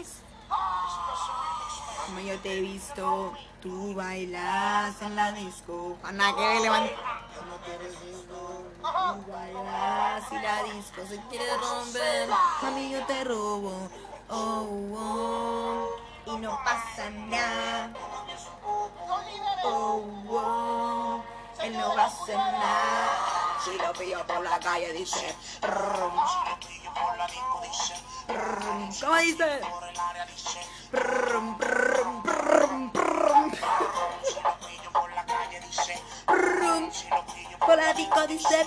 dices? Como yo te he visto, tú bailas en la disco. Ana, que levanta. Como te resisto, tú bailas y la disco se quiere romper. Mami, yo te robo. Oh, oh. Y no pasa nada. Oh, oh. Él no va a hacer nada. Si lo pillo por la calle, dice. "Rum". Rum. ¿Cómo dice? Rum, rum, rum. Rum. Por la disco dice.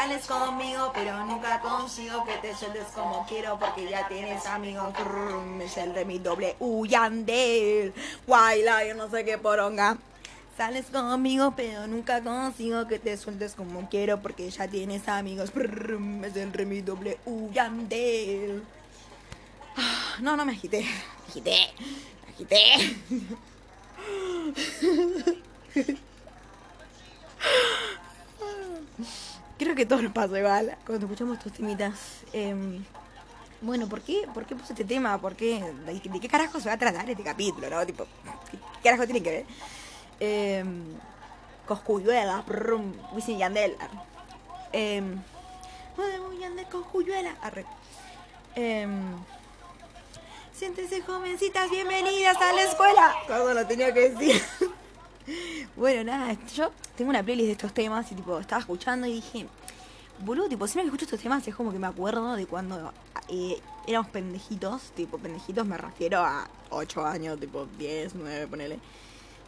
Sales conmigo, pero nunca consigo que te sueltes como quiero porque ya tienes amigos. Es el de mi doble U Yandel. Guayla, yo no sé qué poronga. Sales conmigo, pero nunca consigo que te sueltes como quiero porque ya tienes amigos. Es el de mi doble U Yandel. Ah, No, no me agité. Me agité. Me agité. Creo que todo nos pasa igual cuando escuchamos estos temitas. Em, bueno, ¿por qué, ¿por qué puse este tema? ¿Por qué? ¿De, qué carajo se va a tratar este capítulo, no? Tipo, ¿qué, carajo tiene que ver? Eh, Coscuyuela, brum, Wisin Yandel. Eh, Coscuyuela, arre. Eh, siéntense jovencitas, bienvenidas a la escuela. Todo lo tenía que decir. Bueno, nada, yo tengo una playlist de estos temas y tipo, estaba escuchando y dije, boludo, tipo, siempre que escucho estos temas es como que me acuerdo de cuando eh, éramos pendejitos, tipo, pendejitos me refiero a 8 años, tipo 10, 9, ponele.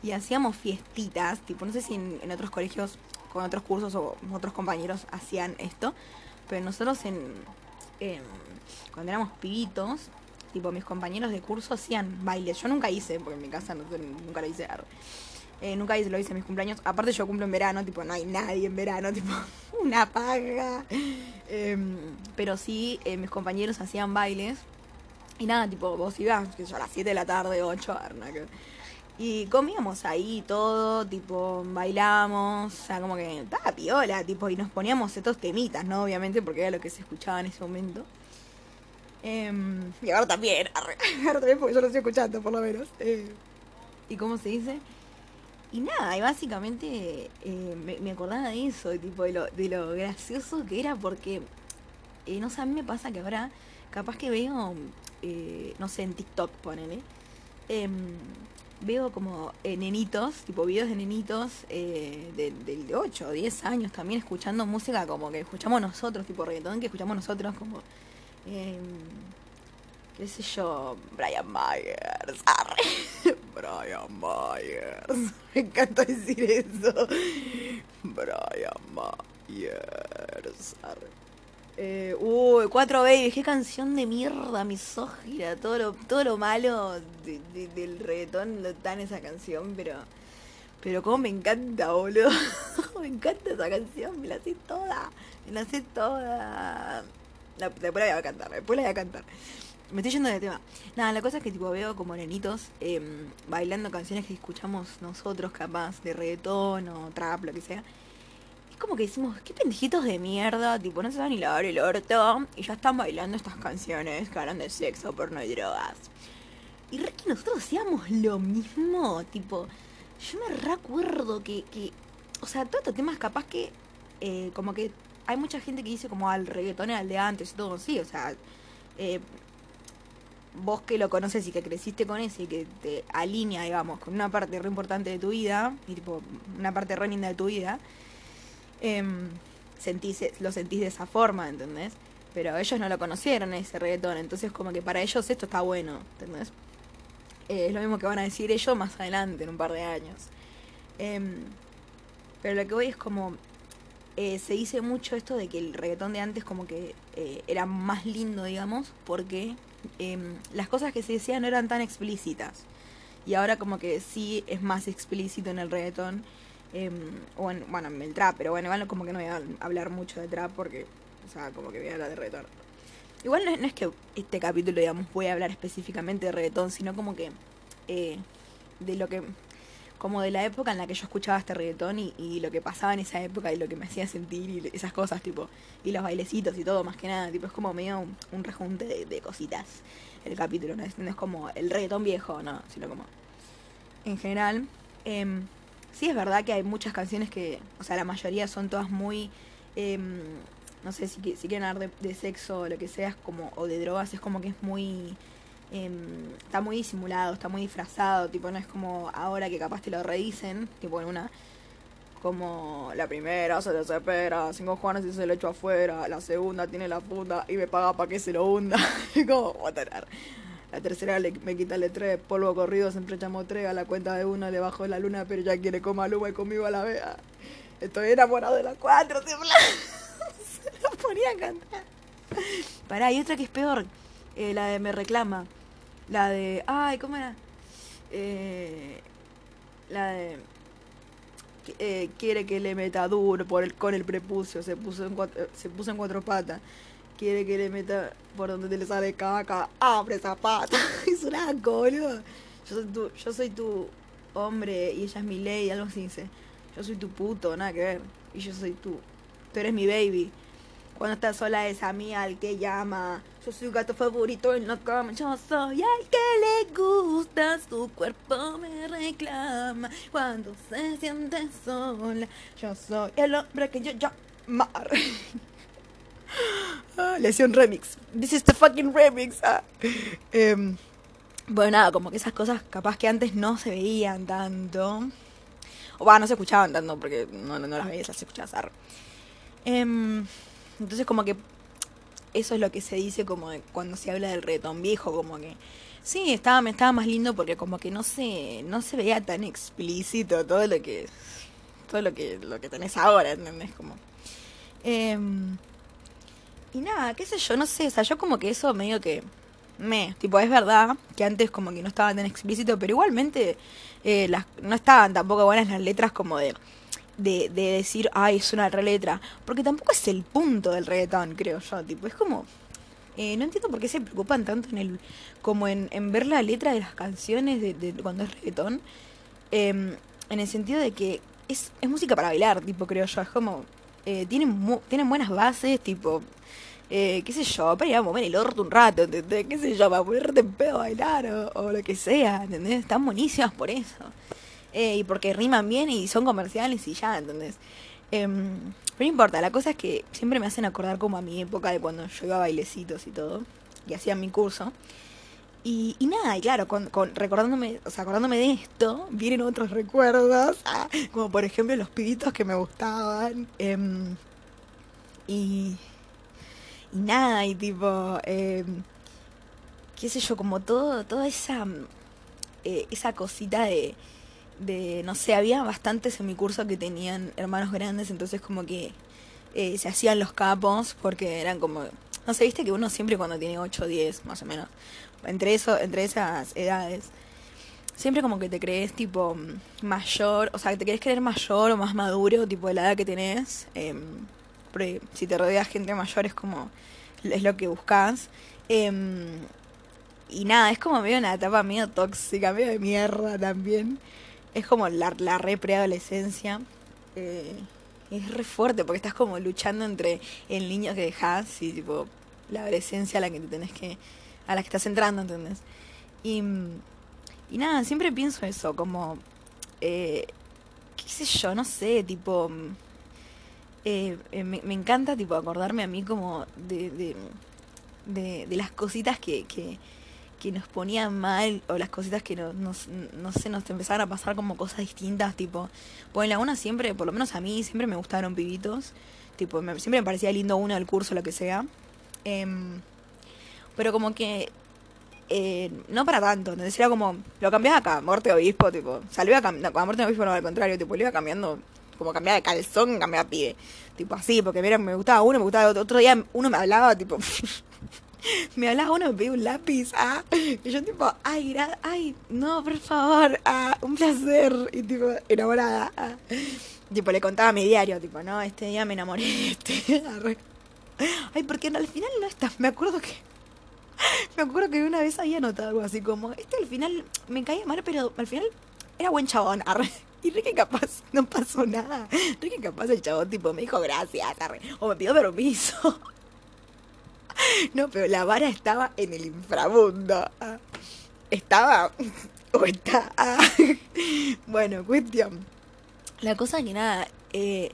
Y hacíamos fiestitas, tipo, no sé si en, otros colegios, con otros cursos o otros compañeros hacían esto, pero nosotros en, cuando éramos pibitos, tipo, mis compañeros de curso hacían bailes. Yo nunca hice, porque en mi casa nunca lo hice. Eh, nunca hice, lo hice en mis cumpleaños. Aparte yo cumplo en verano, tipo, no hay nadie en verano, tipo, una paga. Em, pero sí, eh, mis compañeros hacían bailes. Y nada, tipo, vos ibas, que yo, a las 7 de la tarde, 8, a ver, nada que- Y comíamos ahí todo, tipo, bailamos, o sea, como que estaba piola, tipo, y nos poníamos estos temitas, ¿no? Obviamente, porque era lo que se escuchaba en ese momento. Em, y ahora también, ahora también porque yo lo estoy escuchando, por lo menos. Eh, ¿Y cómo se dice? Y nada, y básicamente eh, me, acordaba de eso, tipo, de lo, de lo gracioso que era, porque, eh, no sé, a mí me pasa que ahora, capaz que veo, eh, no sé, en TikTok, ponele, em, veo como nenitos, tipo videos de nenitos de, de 8 o 10 años también escuchando música como que escuchamos nosotros, tipo reggaetón que escuchamos nosotros, como, em, qué sé yo, Brian Myers, arre. Brian Myers, me encanta decir eso, Brian Myers. Eh, uy, 4 Baby, qué canción de mierda, misógina, todo lo, todo lo malo de- de- del reggaetón lo está esa canción, pero pero como me encanta, boludo. me encanta esa canción, me la sé toda, me la sé toda. Después la voy a cantar, después la voy a cantar. Me estoy yendo de tema. Nada, la cosa es que tipo veo como nenitos em, bailando canciones que escuchamos nosotros capaz, de reggaetón o trap, lo que sea. Es como que decimos, qué pendejitos de mierda, tipo, no se van ni lavar el orto y ya están bailando estas canciones que hablan de sexo, porno y drogas. Y re que nosotros hacíamos lo mismo, tipo, yo me recuerdo que, que, o sea, todos estos temas capaz que, eh, como que hay mucha gente que dice como al reggaetón era de antes y todo, sí, o sea, eh, vos que lo conoces y que creciste con ese y que te alinea, digamos, con una parte re importante de tu vida, y tipo, una parte re linda de tu vida, sentís, lo sentís de esa forma, ¿entendés? Pero ellos no lo conocieron ese reggaetón, entonces como que para ellos esto está bueno, ¿entendés? Eh, es lo mismo que van a decir ellos más adelante, en un par de años. Em, pero lo que voy es como, eh, se dice mucho esto de que el reggaetón de antes como que eh, era más lindo, digamos, porque em, las cosas que se decían no eran tan explícitas. Y ahora como que sí es más explícito en el reggaetón. em, o en, bueno, en el trap, pero bueno, igual como que no voy a hablar mucho de trap porque, o sea, como que voy a hablar de reggaetón. Igual no es, que este capítulo, digamos, voy a hablar específicamente de reggaetón, sino como que eh, de lo que, como de la época en la que yo escuchaba este reggaetón y, lo que pasaba en esa época y lo que me hacía sentir y esas cosas, tipo, y los bailecitos y todo, más que nada, tipo, es como medio un, un rejunte de, cositas el capítulo, ¿no? Es, no es como el reggaetón viejo, no, sino como en general. em, sí es verdad que hay muchas canciones que, o sea, la mayoría son todas muy, em, no sé, si, si quieren hablar de, de sexo o lo que sea, como, o de drogas, es como que es muy, em, está muy disimulado, está muy disfrazado, tipo, no es como ahora que capaz te lo redicen, tipo en una, como la primera se desespera, cinco Juanes y se lo echo afuera, la segunda tiene la puta y me paga para que se lo hunda, como, hell. La tercera le, me quita el tres, polvo corrido, siempre llamo tres, a la cuenta de uno le bajo la luna, pero ya quiere coma luma y conmigo a la vea. Estoy enamorado de las cuatro, siempre se la ponía a cantar. Pará, hay otra que es peor, eh, la de Me Reclama. La de, ay, ¿cómo era? Eh, la de eh, quiere que le meta duro por el, con el prepucio, se puso en cuatro, se puso en cuatro patas. Quiere que le meta por donde te le sale caca, abre esa pata. es un asco, boludo. Yo soy tu, yo soy tu hombre y ella es mi ley, algo así dice. Yo soy tu puto, nada que ver. Y yo soy tú. Tú eres mi baby. Cuando estás sola es a mí al que llama. Yo soy un gato favorito en la cama. Yo soy al que le gusta. Su cuerpo me reclama. Cuando se siente sola. Yo soy el hombre que yo llamar. Ah, Lesión remix. This is the fucking remix. Ah. Em, bueno, nada, como que esas cosas capaz que antes no se veían tanto. O va, no se escuchaban tanto porque no, no, las veías, las escuchabas. arre. Entonces como que eso es lo que se dice como de cuando se habla del reggaetón viejo, como que sí, estaba, estaba más lindo porque como que no se, no se veía tan explícito todo lo que todo lo que lo que tenés ahora, ¿entendés? Como em, y nada, qué sé yo, no sé, o sea, yo como que eso medio que me, tipo, es verdad que antes como que no estaba tan explícito, pero igualmente eh, no estaban tampoco buenas las letras como de, de, de decir, ay, es una re letra, porque tampoco es el punto del reggaetón, creo yo, tipo, es como, eh, no entiendo por qué se preocupan tanto en el, como en, en ver la letra de las canciones de, de cuando es reggaetón, em, en el sentido de que es, es música para bailar, tipo, creo yo, es como, eh, tienen, mu- tienen buenas bases, tipo, eh, qué sé yo, para ir a mover el orto un rato, ¿entendés? Qué sé yo, para ponerte en pedo a bailar o, o lo que sea, ¿entendés? Están buenísimas por eso. Eh, y porque riman bien y son comerciales y ya, ¿entendés? Em, pero no importa, la cosa es que siempre me hacen acordar como a mi época de cuando yo iba a bailecitos y todo, y hacía mi curso. Y, y nada, y claro, con, con- recordándome, o sea, acordándome de esto, vienen otros recuerdos, ah, como por ejemplo los pibitos que me gustaban. em, y, y nada, y tipo, eh, qué sé yo, como todo, toda esa, eh, esa cosita de, de, no sé, había bastantes en mi curso que tenían hermanos grandes, entonces como que eh, se hacían los capos porque eran como, no sé, viste que uno siempre cuando tiene 8 o 10, más o menos, entre, eso, entre esas edades, siempre como que te crees tipo mayor, o sea, te querés creer mayor o más maduro, tipo de la edad que tenés. em, porque si te rodeas gente mayor es como, es lo que buscas. Em, y nada, es como medio una etapa medio tóxica, medio de mierda también. Es como la, la re preadolescencia. Eh, es re fuerte porque estás como luchando entre el niño que dejas y tipo la adolescencia a la que te tenés que, a la que estás entrando, ¿entendés? Y, y nada, siempre pienso eso, como, eh, qué sé yo, no sé, tipo, eh, eh, me, me encanta, tipo, acordarme a mí como de, de, de, de las cositas que, que, que nos ponían mal o las cositas que no, nos, no sé, nos empezaban a pasar como cosas distintas, tipo, pues en la una siempre, por lo menos a mí, siempre me gustaron pibitos, tipo, me- siempre me parecía lindo uno del curso, lo que sea, em, pero como que eh, no para tanto, ¿entendés? Era como, lo cambiaba acá, muerte de obispo, tipo, salió a cambiar, a muerte de obispo no, al contrario, tipo, lo iba cambiando, como cambiaba de calzón, cambiaba pibe, tipo así, porque mira, me gustaba uno, me gustaba otro, otro día uno me hablaba, tipo, me hablaba uno, pedía un lápiz, ah, y yo tipo, ay, ay, no, por favor, ah, un placer, y tipo, enamorada, ah. tipo, le contaba mi diario, tipo, no, este día me enamoré este, ay, porque al final no está, me acuerdo que, me acuerdo que una vez había notado algo así como, este al final me caía mal, pero al final era buen chabón, arre. Y Ricky capaz no pasó nada. Ricky capaz el chabón tipo me dijo gracias, arre. O me pidió permiso. No, pero la vara estaba en el inframundo. Estaba. O está. Bueno, cuestión. La cosa que nada. Eh,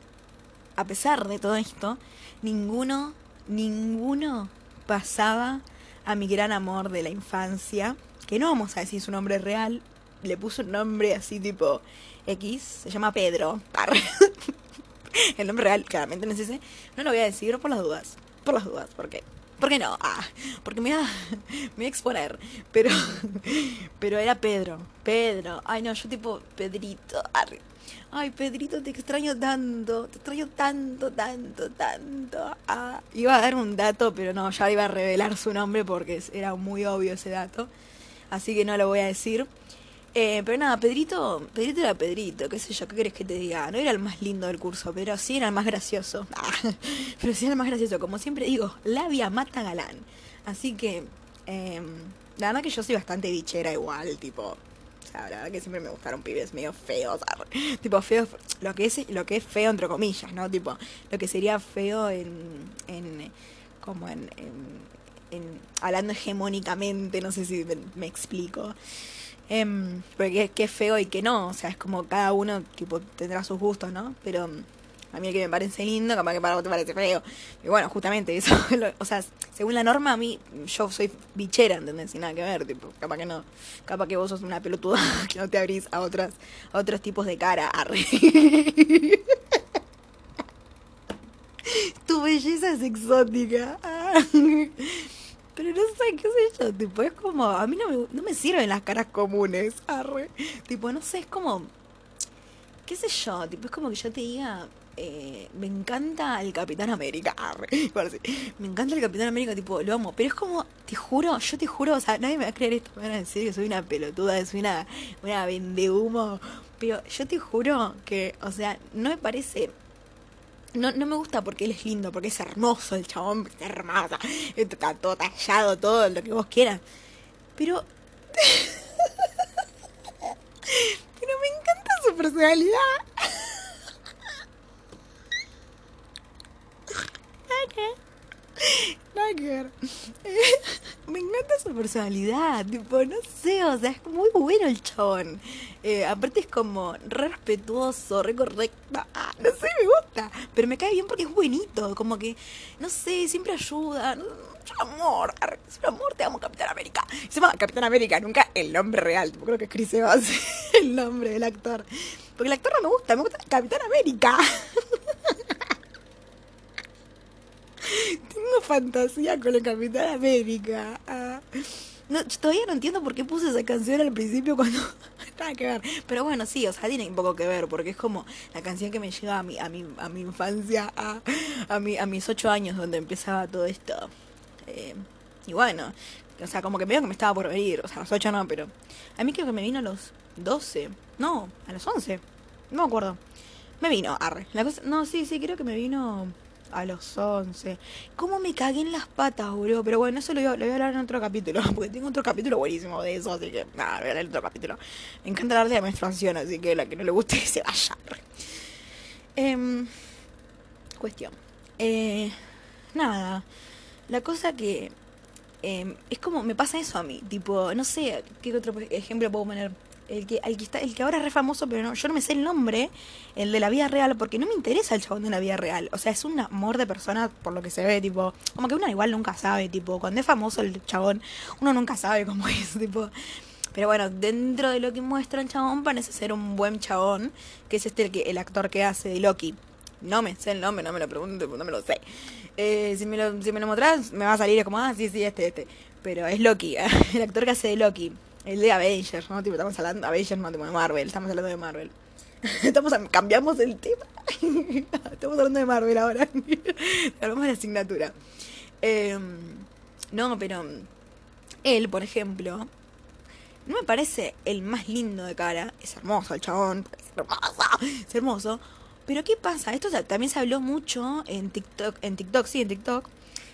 a pesar de todo esto, ninguno, ninguno pasaba a mi gran amor de la infancia. Que no vamos a decir su nombre real. Le puso un nombre así tipo X. Se llama Pedro. El nombre real, claramente no es ese. No lo voy a decir por las dudas. Por las dudas, porque ¿Por qué no? Ah, porque me iba, me a exponer. Pero, pero era Pedro. Pedro. Ay, no, yo tipo, Pedrito. Ay, Pedrito, te extraño tanto. Te extraño tanto, tanto, tanto. Ah, iba a dar un dato, pero no, ya iba a revelar su nombre porque era muy obvio ese dato. Así que no lo voy a decir. Eh, pero nada, Pedrito, Pedrito era Pedrito, qué sé yo, ¿qué querés que te diga? No era el más lindo del curso, pero sí era el más gracioso. pero sí era el más gracioso, como siempre digo, labia mata galán. Así que, eh, la verdad que yo soy bastante bichera igual, tipo, o la verdad que siempre me gustaron pibes medio feos, tipo feos, lo que es lo que es feo entre comillas, ¿no? Tipo, lo que sería feo en, en como en, en, hablando hegemónicamente, no sé si me explico. Eh, porque qué feo y qué no, o sea, es como cada uno tendrá sus gustos, ¿no? Pero em, a mí el que me parece lindo, capaz que para vos te parece feo. Y bueno, justamente eso, o sea, según la norma a mí, yo soy bichera, ¿entendés? Sin nada que ver, tipo, capaz que no, capaz que vos sos una pelotuda que no te abrís a otras, a otros tipos de cara, arre. tu belleza es exótica. Pero no sé, qué sé yo, tipo, es como, a mí no me, no me sirven las caras comunes, arre. Tipo, no sé, es como, qué sé yo, tipo, es como que yo te diga, eh, me encanta el Capitán América, arre. Me encanta el Capitán América, tipo, lo amo. Pero es como, te juro, yo te juro, o sea, nadie me va a creer esto, me van a decir que soy una pelotuda, soy una, una humo Pero yo te juro que, o sea, no me parece no, no me gusta porque él es lindo, porque es hermoso el chabón, es hermosa, está todo tallado, todo lo que vos quieras. Pero. Pero me encanta su personalidad. Me encanta su personalidad, tipo, no sé, o sea, es muy bueno el chabón. Eh, aparte es como re respetuoso, re correcto, ah, no sé, me gusta, pero me cae bien porque es buenito, como que, no sé, siempre ayuda, amor, es un amor, te amo Capitán América. Se llama Capitán América, nunca el nombre real, creo que es Chris Evans el nombre del actor. Porque el actor no me gusta, me gusta Capitán América. Tengo fantasía con el Capitán América. Ah. No, todavía no entiendo por qué puse esa canción al principio cuando nada que ver. Pero bueno, sí, o sea, tiene un poco que ver, porque es como la canción que me llega a mi, a mi, a mi infancia, a, a, mi, a mis ocho años, donde empezaba todo esto. Eh, y bueno, o sea, como que veo que me estaba por venir, o sea, a los ocho no, pero a mí creo que me vino a los doce, no, a los once, no me acuerdo. Me vino, arre. La cosa, no, sí, sí, creo que me vino a los 11. ¿Cómo me cagué en las patas, boludo? Pero bueno, eso lo voy, a, lo voy a hablar en otro capítulo. Porque tengo otro capítulo buenísimo de eso. Así que, nada, voy a hablar en otro capítulo. Me encanta hablar de la menstruación. Así que la que no le guste, se vaya. Eh, cuestión. Eh, nada. La cosa que. Eh, es como. Me pasa eso a mí. Tipo, no sé. ¿Qué otro ejemplo puedo poner? El que, el que, está, el que ahora es re famoso, pero no, yo no me sé el nombre, el de la vida real, porque no me interesa el chabón de la vida real. O sea, es un amor de persona por lo que se ve, tipo, como que uno igual nunca sabe, tipo, cuando es famoso el chabón, uno nunca sabe cómo es, tipo. Pero bueno, dentro de lo que muestra el chabón parece ser un buen chabón, que es este el, que, el actor que hace de Loki. No me sé el nombre, no me lo pregunto, no me lo sé. Eh, si, me lo, si me lo mostrás, me va a salir como, ah, sí, sí, este, este. Pero es Loki, el actor que hace de Loki. El de Avengers, ¿no? Tipo, estamos hablando de Avengers, no, tipo de Marvel, estamos hablando de Marvel. Estamos cambiamos el tema. estamos hablando de Marvel ahora. Hablamos de la asignatura. Em, no, pero él, por ejemplo, no me parece el más lindo de cara. Es hermoso el chabón, hermoso, es hermoso. Pero ¿qué pasa? Esto también se habló mucho en TikTok, en TikTok, sí, en TikTok,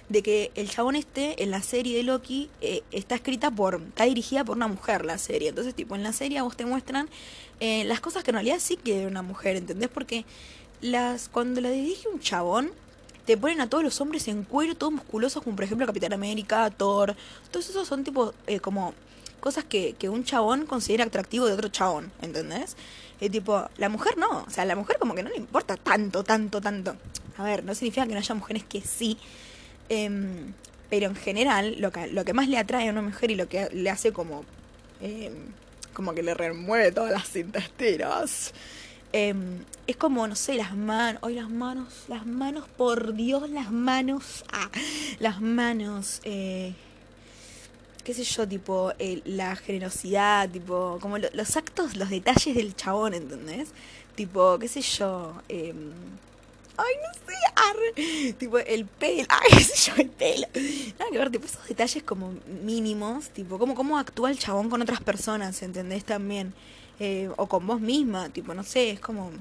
de que el chabón este en la serie de Loki eh, está escrita por, está dirigida por una mujer la serie. Entonces, tipo, en la serie vos te muestran eh, las cosas que en realidad sí que era una mujer, ¿entendés? Porque las cuando la dirige un chabón, te ponen a todos los hombres en cuero, todos musculosos, como por ejemplo Capitán América, Thor. Todos esos son tipo eh, como cosas que, que un chabón considera atractivo de otro chabón, ¿entendés? Y tipo, la mujer no, o sea, la mujer como que no le importa tanto, tanto, tanto. A ver, no significa que no haya mujeres que sí, em, pero en general lo que, lo que más le atrae a una mujer y lo que le hace como, em, como que le remueve todas las intestinos Em, es como, no sé, las manos, hoy las manos, las manos, por Dios, las manos, ah, las manos, eh, qué sé yo, tipo, la generosidad, tipo, como los actos, los detalles del chabón, ¿entendés? Tipo, qué sé yo, ay, no sé, arre, tipo, el pelo, ay, qué sé yo, el pelo. Nada que ver, tipo, esos detalles como mínimos, tipo, como cómo actúa el chabón con otras personas, ¿entendés? También. Eh, o con vos misma, tipo, no sé, es como,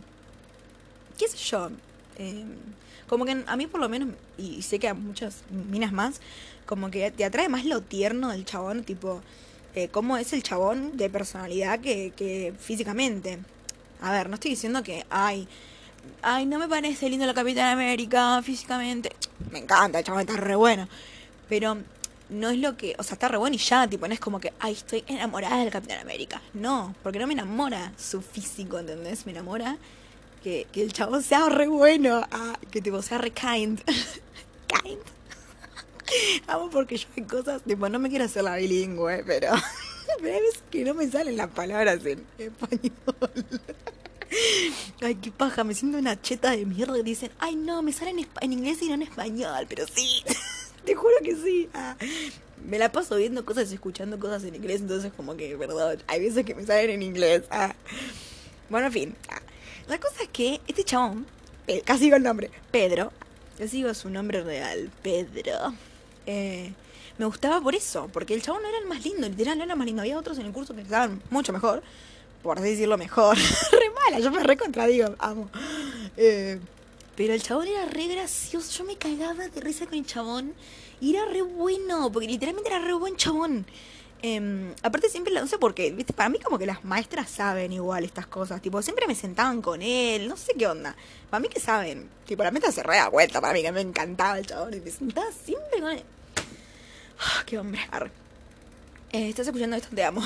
qué sé yo, eh, como que a mí por lo menos, y sé que a muchas minas más, como que te atrae más lo tierno del chabón, tipo, eh, cómo es el chabón de personalidad que, que físicamente. A ver, no estoy diciendo que, ay, ay, no me parece lindo la Capitán América físicamente. Me encanta, el chabón está re bueno. Pero no es lo que, o sea, está re bueno y ya, tipo, no es como que, ay, estoy enamorada del Capitán América. No, porque no me enamora su físico, ¿entendés? Me enamora que, el chabón sea re bueno, ah, que tipo sea re kind. kind. Amo porque yo hay cosas, tipo, no me quiero hacer la bilingüe, pero, pero veces que no me salen las palabras en español. Ay, qué paja, me siento una cheta de mierda y dicen, ay no, me salen en, en inglés y no en español, pero sí. Te juro que sí. Ah, me la paso viendo cosas y escuchando cosas en inglés, entonces como que, perdón, hay veces que me salen en inglés. Ah. Bueno, en fin. Ah. La cosa es que este chabón, casi digo el nombre, Pedro, casi digo su nombre real, Pedro, eh, me gustaba por eso, porque el chabón no era el más lindo, literal, no era el más lindo. Había otros en el curso que estaban mucho mejor, por así decirlo mejor. re mala, yo me re contradigo, amo. Eh, pero el chabón era re gracioso. Yo me cagaba de risa con el chabón. Y era re bueno, porque literalmente era re buen chabón. Eh, aparte siempre, no sé por qué, ¿viste? para mí como que las maestras saben igual estas cosas, tipo, siempre me sentaban con él, no sé qué onda, para mí que saben, tipo, la meta se re da vuelta, para mí que me encantaba el chabón, y me sentaba siempre con él. Ah, qué hombre, arre. Eh, estás escuchando esto, te amo.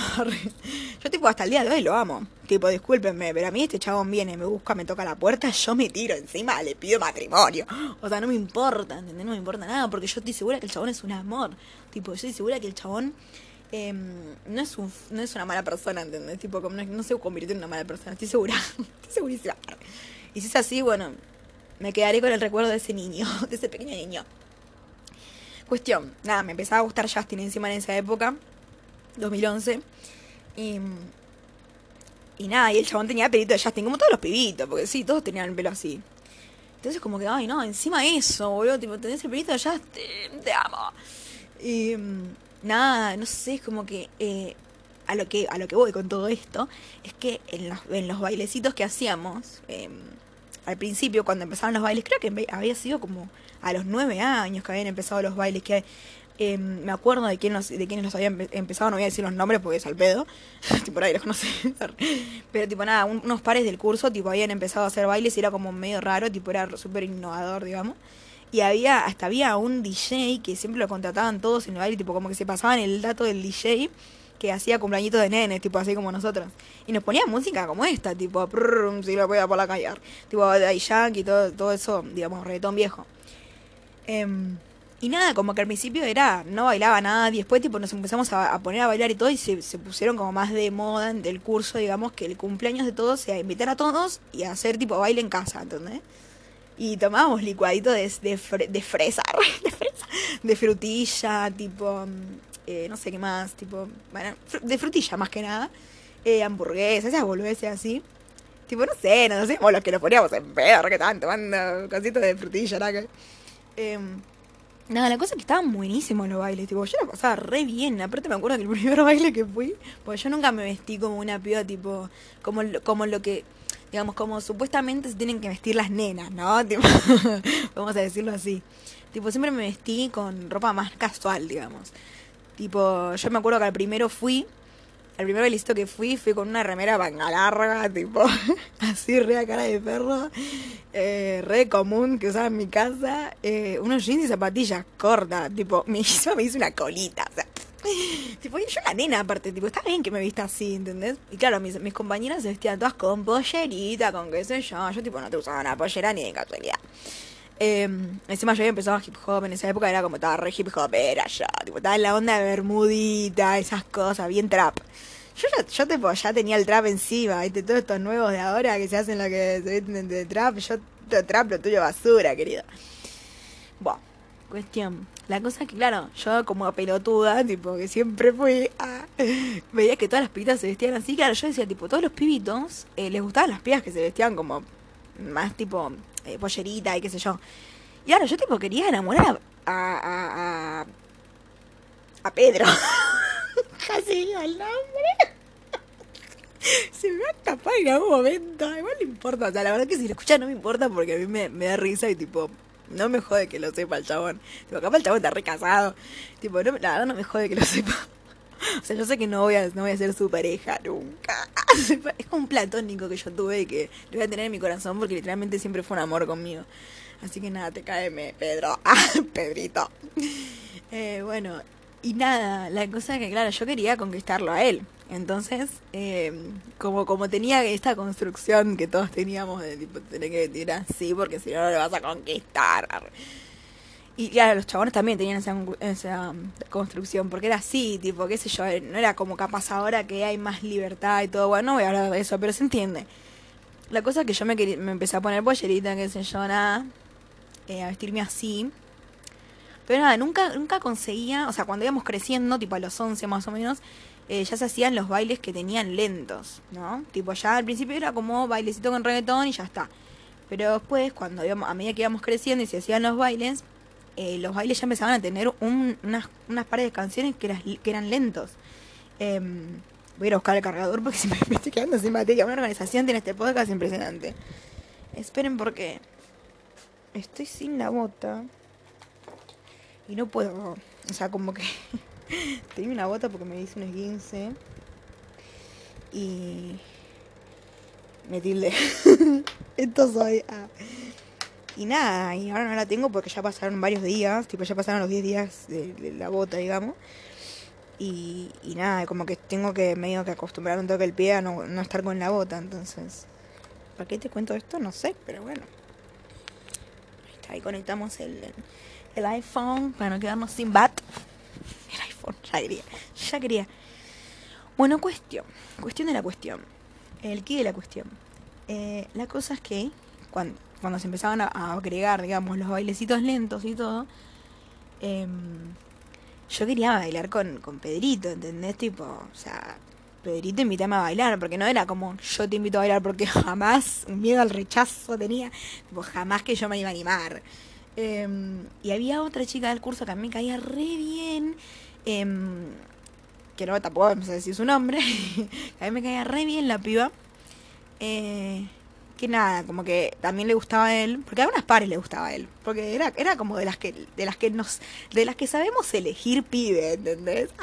yo, tipo, hasta el día de hoy lo amo. Tipo, discúlpenme, pero a mí este chabón viene, me busca, me toca la puerta, yo me tiro encima, le pido matrimonio. O sea, no me importa, ¿entendés? No me importa nada, porque yo estoy segura que el chabón es un amor. Tipo, yo estoy segura que el chabón em, no, es un, no es una mala persona, ¿entendés? Tipo, como no, se convirtió en una mala persona, estoy segura. estoy segurísima. Y si es así, bueno, me quedaré con el recuerdo de ese niño, de ese pequeño niño. Cuestión, nada, me empezaba a gustar Justin encima en esa época 2011. Y, y nada, y el chabón tenía pelito de Justin, como todos los pibitos, porque sí, todos tenían el pelo así. Entonces como que, ay, no, encima eso, boludo, tipo, tenés el pelito de Justin, te amo. Y nada, no sé, es como que... Eh, a lo que a lo que voy con todo esto es que en los, en los bailecitos que hacíamos em, al principio cuando empezaban los bailes creo que había sido como a los nueve años que habían empezado los bailes que eh, me acuerdo de, quién los, de quiénes los habían empezado, no voy a decir los nombres porque es al pedo, tipo ahí los conocí. Pero tipo nada, unos pares del curso tipo habían empezado a hacer bailes y era como medio raro, tipo era súper innovador, digamos. Y había, hasta había un DJ que siempre lo contrataban todos en el baile, tipo como que se pasaban el dato del DJ que hacía cumpleañitos de nenes, tipo así como nosotros. Y nos ponía música como esta, tipo, si lo voy a por la calle. Tipo, de y todo, todo eso, digamos, reggaetón viejo. Eh, y nada, como que al principio era, no bailaba nada, y después tipo nos empezamos a, poner a bailar y todo, y se, pusieron como más de moda en el curso, digamos, que el cumpleaños de todos sea invitar a todos y hacer tipo baile en casa, ¿entendés? Y tomábamos licuadito de, de, de fresa, de fresa, de frutilla, tipo, mm, eh, no sé qué más, tipo, bueno, de frutilla más que nada, eh, hamburguesas, esas boludeces así. Tipo, no sé, no sé, los que nos poníamos en pedo, que tanto, tomando cositas de frutilla, ¿no? Eh, Nada, la cosa es que estaban buenísimos los bailes, tipo, yo la pasaba re bien. Aparte me acuerdo que el primer baile que fui, porque yo nunca me vestí como una piba, tipo, como, como lo que, digamos, como supuestamente se tienen que vestir las nenas, ¿no? Tipo, vamos a decirlo así. Tipo, siempre me vestí con ropa más casual, digamos. Tipo, yo me acuerdo que al primero fui, al primer bailecito que fui, fui con una remera manga larga, tipo, así re cara de perro, eh, re común que usaba en mi casa, eh, unos jeans y zapatillas cortas, tipo, me hizo, me hizo una colita, o sea, tipo, yo la nena aparte, tipo, está bien que me vista así, ¿entendés? Y claro, mis, mis compañeras se vestían todas con pollerita, con qué sé yo, yo tipo no te usaba una pollera ni de casualidad. Eh, encima yo había empezado hip hop, en esa época era como estaba re hip hop, era yo, tipo, estaba en la onda de bermudita, esas cosas, bien trap. Yo ya, yo ya tenía el trap encima, ¿viste? Todos estos nuevos de ahora que se hacen lo que se visten de trap, yo trap, lo tuyo basura, querido. Bueno, cuestión. La cosa es que, claro, yo como pelotuda, tipo, que siempre fui a... Veía que todas las pibitas se vestían así, claro, yo decía, tipo, todos los pibitos eh, les gustaban las pibas que se vestían como más tipo eh, pollerita y qué sé yo. Y claro, yo tipo quería enamorar a... a, Pedro. Casi el nombre. Se me va a escapar en algún momento. Igual no importa. O sea, la verdad que si lo escuchas no me importa porque a mí me, me da risa y tipo... No me jode que lo sepa el chabón. Tipo, capaz el chabón está recasado. Tipo, no, la verdad no me jode que lo sepa. O sea, yo sé que no voy a, no voy a ser su pareja nunca. Es como un platónico que yo tuve y que lo voy a tener en mi corazón porque literalmente siempre fue un amor conmigo. Así que nada, te caeme, Pedro. Ah, Pedrito. Eh, bueno, y nada, la cosa es que, claro, yo quería conquistarlo a él. Entonces, eh, como, como tenía esta construcción que todos teníamos de tipo, tener que vestir así porque si no, no lo vas a conquistar. Y claro, los chabones también tenían esa, esa um, construcción, porque era así, tipo, qué sé yo, no era como capaz ahora que hay más libertad y todo. Bueno, no voy a hablar de eso, pero se entiende. La cosa es que yo me, quería, me empecé a poner pollerita, qué sé yo, nada, eh, a vestirme así. Pero nada, nunca, nunca conseguía, o sea, cuando íbamos creciendo, tipo a los 11 más o menos, eh, ya se hacían los bailes que tenían lentos, ¿no? Tipo, ya al principio era como bailecito con reggaetón y ya está. Pero después, cuando íbamos, a medida que íbamos creciendo y se hacían los bailes, eh, los bailes ya empezaban a tener un, unas, unas pares de canciones que, eran lentos. Eh, voy a ir a buscar el cargador porque si me, estoy quedando sin batería. Una organización tiene este podcast impresionante. Esperen porque estoy sin la bota y no puedo. O sea, como que tenía una bota porque me hice un esguince y me tilde. Esto soy. Y nada, y ahora no la tengo porque ya pasaron varios días, tipo ya pasaron los 10 días de, la bota, digamos. Y, y nada, como que tengo que medio que acostumbrar un toque el pie a no, no estar con la bota, entonces... ¿Para qué te cuento esto? No sé, pero bueno. Ahí, está, ahí conectamos el, el, iPhone para no quedarnos sin bat. El iPhone, ya quería, ya quería. Bueno, cuestión, cuestión de la cuestión. El qué de la cuestión. Eh, la cosa es que cuando cuando se empezaban a, agregar, digamos, los bailecitos lentos y todo, eh, yo quería bailar con, con Pedrito, ¿entendés? Tipo, o sea, Pedrito invítame a bailar, porque no era como yo te invito a bailar, porque jamás un miedo al rechazo tenía, tipo, jamás que yo me iba a animar. Eh, y había otra chica del curso que a mí me caía re bien, eh, que no tampoco me sé decir su nombre, a mí me caía re bien la piba. Eh, que nada, como que también le gustaba a él, porque a algunas pares le gustaba a él, porque era, era como de las que, de las que nos, de las que sabemos elegir pibe, ¿entendés?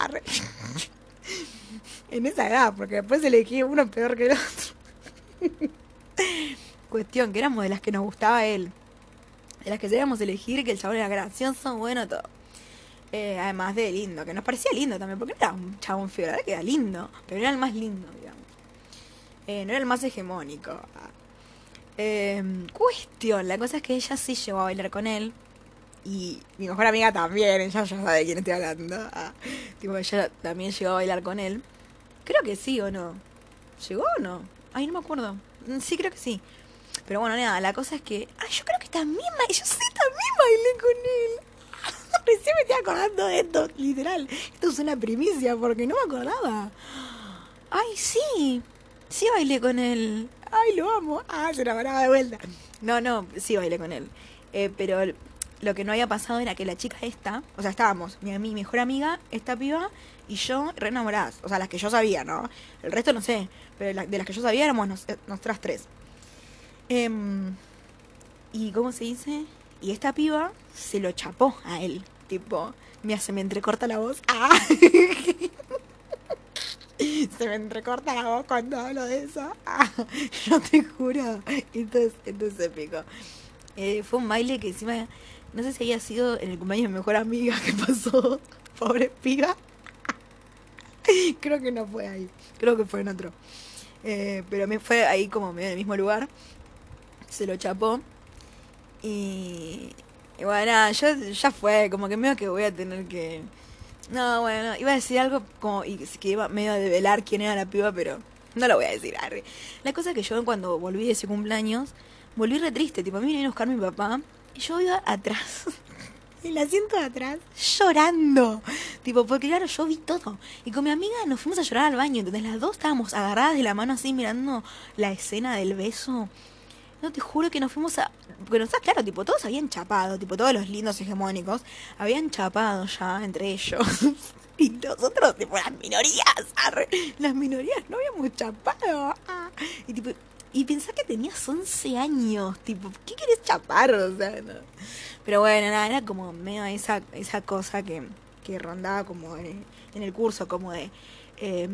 En esa edad, porque después elegí uno peor que el otro. Cuestión, que éramos de las que nos gustaba a él, de las que sabíamos elegir, que el chabón era gracioso, bueno, todo. Eh, además de lindo, que nos parecía lindo también, porque no era un chabón feo, verdad que era lindo, pero era el más lindo, digamos. Eh, no era el más hegemónico. Eh, cuestión, la cosa es que ella sí llegó a bailar con él. Y mi mejor amiga también, ella ya sabe de quién estoy hablando. Ah, tipo, ella también llegó a bailar con él. Creo que sí o no. ¿Llegó o no? Ay, no me acuerdo. Sí, creo que sí. Pero bueno, nada, la cosa es que. Ay, yo creo que también. Yo sí, también bailé con él. Recién me estoy acordando de esto, literal. Esto es una primicia porque no me acordaba. Ay, sí. Sí bailé con él. Ay, lo amo. Ah, se la paraba de vuelta. No, no, sí bailé con él. Eh, pero lo que no había pasado era que la chica esta, o sea, estábamos, mi, mejor amiga, esta piba, y yo re enamoradas. O sea, las que yo sabía, ¿no? El resto no sé, pero de las que yo sabía éramos nos, eh, nosotras tres. Em, y ¿cómo se dice? Y esta piba se lo chapó a él. Tipo, mira, se me entrecorta la voz. ¡Ah! se me entrecorta la voz cuando hablo de eso. ¡Ah! Yo te juro. Entonces, entonces épico. Eh, fue un baile que encima, no sé si había sido en el cumpleaños de mi mejor amiga que pasó. Pobre piba. Creo que no fue ahí. Creo que fue en otro. Eh, pero me fue ahí como medio en el mismo lugar. Se lo chapó. Y, y bueno, yo ya fue, como que medio que voy a tener que... No, bueno, iba a decir algo como y que iba medio a develar quién era la piba, pero no lo voy a decir. Arre. La cosa es que yo cuando volví de ese cumpleaños, volví re triste, tipo, a mí vino a buscar mi papá y yo iba atrás. en el asiento de atrás, llorando. Tipo, porque claro, yo vi todo. Y con mi amiga nos fuimos a llorar al baño. Entonces las dos estábamos agarradas de la mano así mirando la escena del beso. No te juro que nos fuimos a. Porque no está claro, tipo, todos habían chapado, tipo, todos los lindos hegemónicos habían chapado ya entre ellos. y nosotros, tipo, las minorías, las minorías no habíamos chapado. Ah. Y tipo, y pensá que tenías 11 años, tipo, ¿qué querés chapar? O sea, no. Pero bueno, nada, era como medio esa, esa cosa que, que rondaba como en, en el curso, como de eh,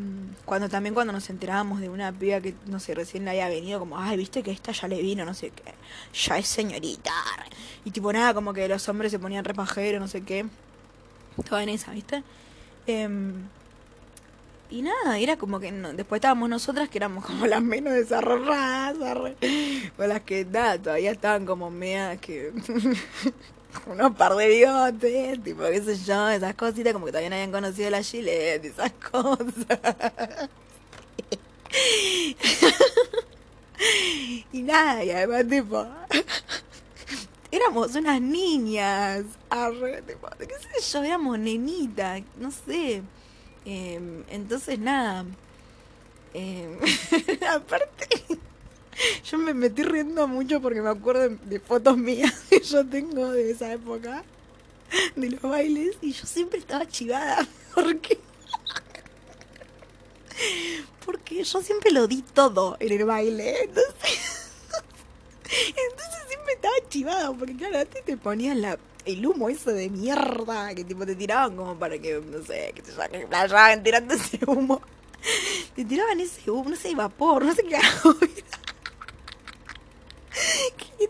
cuando también cuando nos enterábamos de una piba que, no sé, recién le había venido, como, ay, viste que esta ya le vino, no sé qué, ya es señorita. Y tipo nada, como que los hombres se ponían repajeros, no sé qué. Toda en esa, ¿viste? Eh, y nada, era como que después estábamos nosotras que éramos como las menos desarrolladas, o las que nada, todavía estaban como meas que unos par de idiotes, tipo, qué sé yo, esas cositas, como que todavía no habían conocido la Gillette, esas cosas. y nada, y además, tipo, éramos unas niñas, arre, qué sé yo, éramos nenitas, no sé. Eh, entonces, nada. Eh, aparte, yo me metí riendo mucho porque me acuerdo de, fotos mías que yo tengo de esa época, de los bailes, y yo siempre estaba chivada. Porque. Porque yo siempre lo di todo en el baile. Entonces. Siempre estaba chivada. Porque claro, antes te ponían la el humo eso de mierda que tipo te tiraban como para que, no sé, que te playaban tirando ese humo. Te tiraban ese humo, no sé, vapor, no sé qué.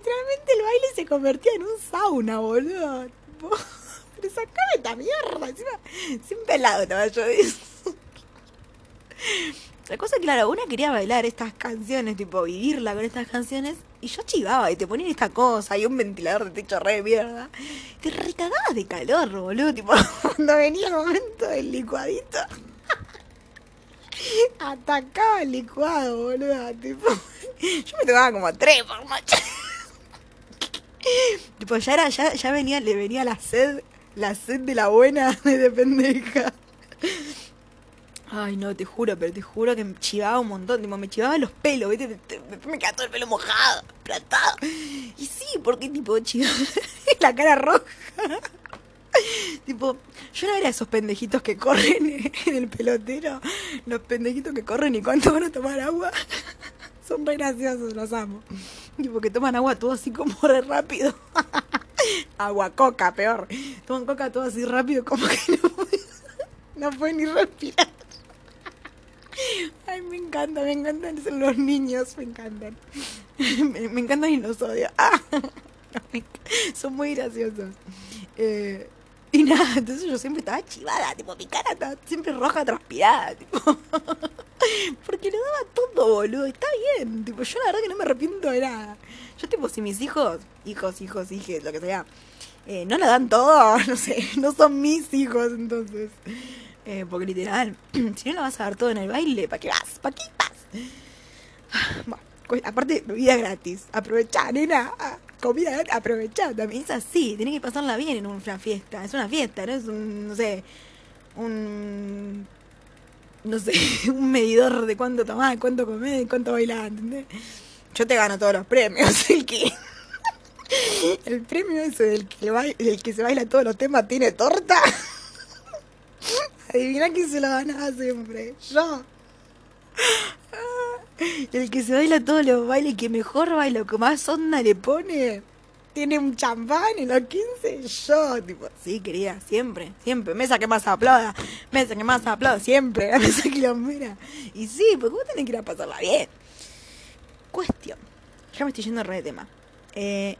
Literalmente el baile se convertía en un sauna, boludo. Pero sacame esta mierda, encima, sin pelado estaba yo. La cosa, claro, una quería bailar estas canciones, tipo vivirla con estas canciones, y yo chivaba y te ponían esta cosa y un ventilador de techo re de mierda. Te recagabas de calor, boludo, tipo, cuando venía el momento del licuadito. Atacaba el licuado, boludo, tipo. Yo me tomaba como tres por noche. tipo, ya era, ya, ya venía, le venía la sed, la sed de la buena de pendeja. Ay, no, te juro, pero te juro que me chivaba un montón. Tipo, me chivaba los pelos, ¿viste? Me quedaba todo el pelo mojado, plantado. Y sí, porque tipo, chivaba la cara roja. tipo, yo no era esos pendejitos que corren en el pelotero. Los pendejitos que corren y cuando van a tomar agua. Son re graciosos, los amo. Tipo, que toman agua todo así como re rápido. agua coca, peor. Toman coca todo así rápido como que no no pueden ni respirar. Ay, me encanta, me encantan los niños, me encantan. Me, encantan y los odio. Ah, son muy graciosos. Eh, y nada, entonces yo siempre estaba chivada, tipo, mi cara estaba siempre roja, transpirada, tipo. Porque lo daba todo, boludo. Está bien, tipo, yo la verdad que no me arrepiento de nada. Yo, tipo, si mis hijos, hijos, hijos, hijes, lo que sea, eh, no la dan todo, no sé, no son mis hijos, entonces. Eh, porque literal, si no lo vas a dar todo en el baile, ¿para qué vas? ¿Para qué vas? Bueno, aparte, bebida gratis. Aprovechá, nena. Comida gratis, aprovechá. También es así. Tienes que pasarla bien en una fiesta. Es una fiesta, no es un, no sé, un. No sé, un medidor de cuánto tomás, cuánto comés, cuánto bailás, ¿entendés? Yo te gano todos los premios, el que. El premio ese del que, baila, se baila todos los temas tiene torta. Adivina quién se lo ganaba siempre. Yo. El que se baila todos los bailes, que mejor baila, que más onda le pone, tiene un champán en los 15. Yo, tipo, sí, quería, siempre, siempre. Mesa que más aplauda, mesa que más aplauda, siempre. La mesa quilombera. Y sí, porque vos tenés que ir a pasarla bien. Cuestión. Ya me estoy yendo re de tema. Eh,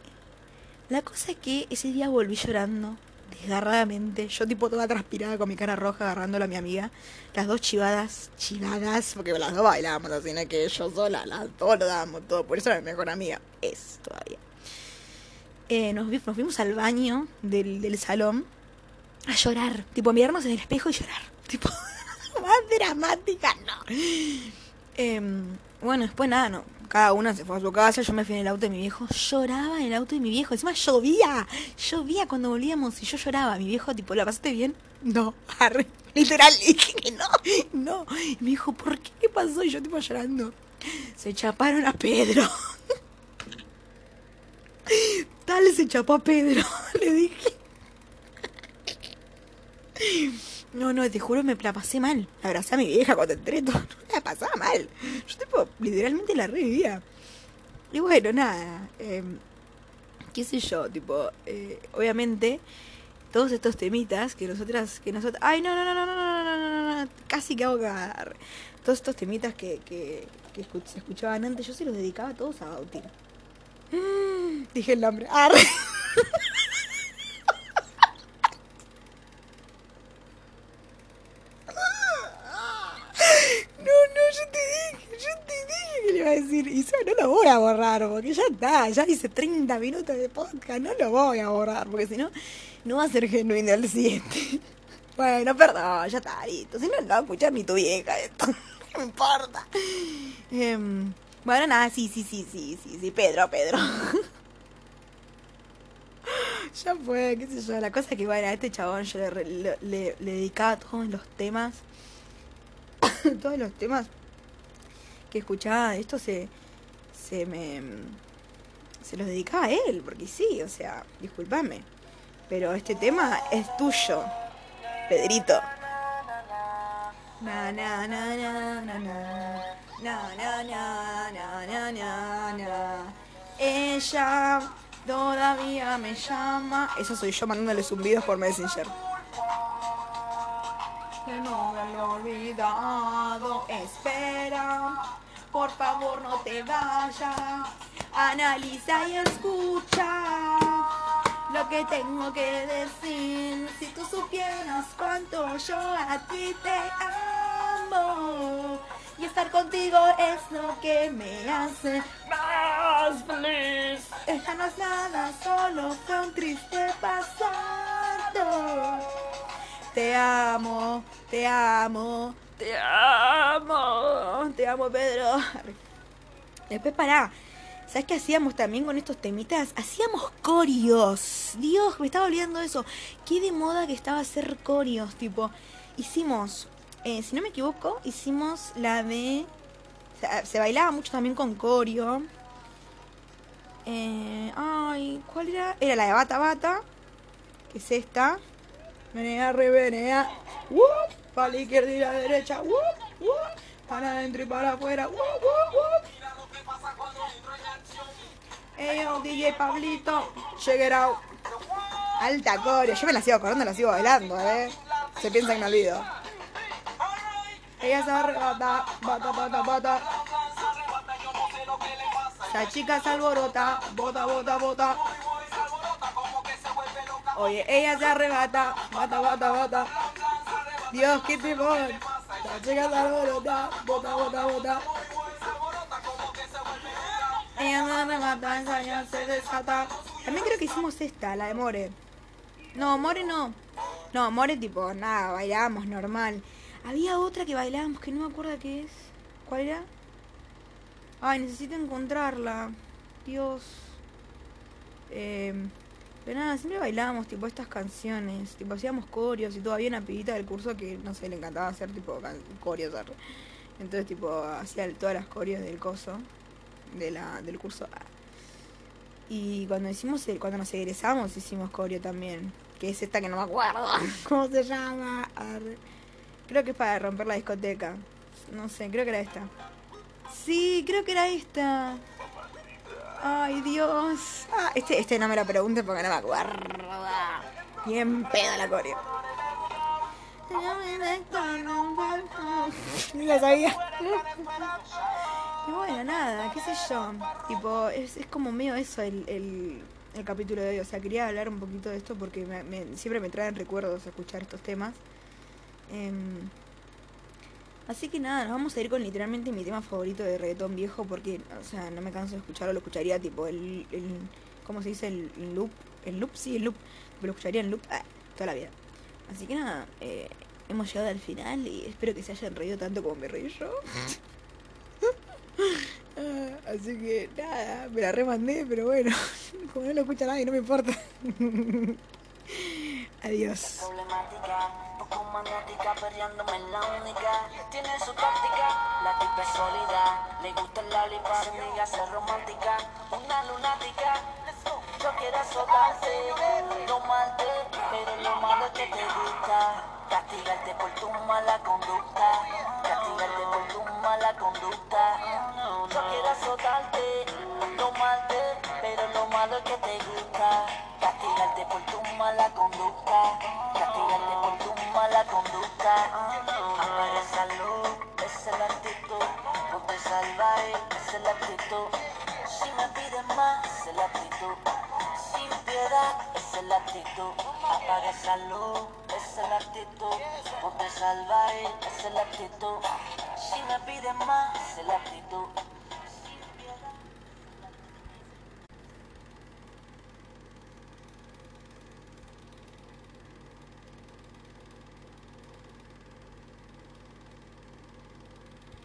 la cosa es que ese día volví llorando desgarradamente. Yo tipo toda transpirada con mi cara roja agarrándola a mi amiga. Las dos chivadas, chivadas, porque las dos bailábamos así, no que yo sola, las dos lo dábamos todo. Por eso era mi mejor amiga. Es todavía. Eh, nos, nos, fuimos al baño del, salón a llorar. Tipo, mirarnos en el espejo y llorar. Tipo, más dramática, no. Eh, bueno, después nada, no cada una se fue a su casa, yo me fui en el auto de mi viejo, lloraba en el auto de mi viejo, encima llovía, llovía cuando volvíamos y yo lloraba, mi viejo tipo, ¿la pasaste bien? No, arre, literal, dije que no, no, y me dijo, ¿por qué? ¿Qué pasó? Y yo tipo llorando, se chaparon a Pedro. Tal se chapó a Pedro, le dije. No, no, te juro, me la pasé mal. Abracé a mi vieja cuando entré, todo. la pasaba mal. Yo, tipo, literalmente la revivía. Y bueno, nada. Eh, qué sé yo, tipo, eh, obviamente, todos estos temitas que nosotras, que nosotras. Ay, no, no, no, no, no, no, no, no, no, casi que hago cagar. Todos estos temitas que, que, que se escuchaban antes, yo se los dedicaba a todos a Bauti. Dije el nombre. Arre. iba a decir, y eso no lo voy a borrar, porque ya está, ya hice 30 minutos de podcast, no lo voy a borrar, porque si no, no va a ser genuino el siguiente. Bueno, perdón, ya está, listo. Si no, no escuchar ni tu vieja esto. No me importa. Eh, bueno, nada, sí, sí, sí, sí, sí, sí, Pedro, Pedro. ya fue, qué sé yo, la cosa es que, bueno, a este chabón yo le, le, le, dedicaba todos los temas, todos los temas que escuchaba esto se, se me se los dedicaba a él, porque sí, o sea, discúlpame. Pero este tema es tuyo, Pedrito. Na na na na na na na na na na na na Ella todavía me llama. Eso soy yo mandándole zumbidos por Messenger. Que no me lo he olvidado. Espera por favor no te vayas. Analiza y escucha lo que tengo que decir. Si tú supieras cuánto yo a ti te amo. Y estar contigo es lo que me hace más feliz. Esta no es nada, solo fue un triste pasado. Te amo, te amo, te amo, te amo Pedro. Después pará. ¿Sabes qué hacíamos también con estos temitas? Hacíamos corios. Dios, me estaba olvidando eso. Qué de moda que estaba hacer corios. Tipo, hicimos, eh, si no me equivoco, hicimos la de... Se bailaba mucho también con corio. Eh, ay, ¿cuál era? Era la de Bata Bata. Que es esta. Menea, revenea. Para la izquierda y la derecha, para adentro y para afuera, ¡Wup, DJ Pablito, check it out. Alta corea, yo me la sigo acordando, la sigo bailando, eh. Se piensa que me olvido. Ella se arrebata, bata, bata, bata. La chica se alborota, bota, bota, bota. Oye, ella se arrebata, bata, bata, bata. Dios, qué temor. La chica bota, bota, bota, bota. También creo que hicimos esta, la de More. No, More no. No, More tipo, nada, bailábamos normal. Había otra que bailábamos que no me acuerdo qué es. ¿Cuál era? Ay, necesito encontrarla. Dios. Eh, pero nada, siempre bailábamos tipo estas canciones, tipo hacíamos corios y todo. Había una pibita del curso que, no sé, le encantaba hacer tipo corios. Entonces tipo hacía todas las corios del coso, de la, del curso. Y cuando hicimos el, cuando nos egresamos hicimos coreo también. Que es esta que no me acuerdo. ¿Cómo se llama? Creo que es para romper la discoteca. No sé, creo que era esta. Sí, creo que era esta. Ay, Dios. Ah, este, este no me lo pregunte porque no me acuerdo. Bien peda la coreo. Ni la sabía. Y bueno, nada, qué sé yo. Tipo, es, es como medio eso el, el, el capítulo de hoy. O sea, quería hablar un poquito de esto porque me, siempre me traen recuerdos escuchar estos temas. Em, así que nada, nos vamos a ir con literalmente mi tema favorito de reggaetón viejo porque, o sea, no me canso de escucharlo. Lo escucharía tipo el, el ¿cómo se dice? El, el loop. El loop, sí, el loop. Lo escucharía en loop ah, toda la vida. Así que nada, eh, hemos llegado al final y espero que se hayan reído tanto como me reí yo. Ah, Así que nada, me la remandé, pero bueno, como no lo escucha nadie, no me importa. Adiós. problemática, poco maniática, perreándome en la única. Tiene su táctica, la tipa es sólida. Le gusta el lollipop, su amiga ser romántica. Una lunática, yo quiero azotarte, no malte, pero lo malo es que te gusta. Castigarte por tu mala conducta, castigarte por tu mala conducta. Azotarte, lo malo es que te gusta. Castigarte por tu mala conducta, castigarte por tu mala conducta. Apaga esa es la actitud. Ponte salvaje, esa es la actitud. Si me pides más, esa es la actitud. Sin piedad, es la actitud. Apaga esa luz, esa es la actitud. Ponte salvaje, esa es la actitud. Si me pides más, esa es la actitud.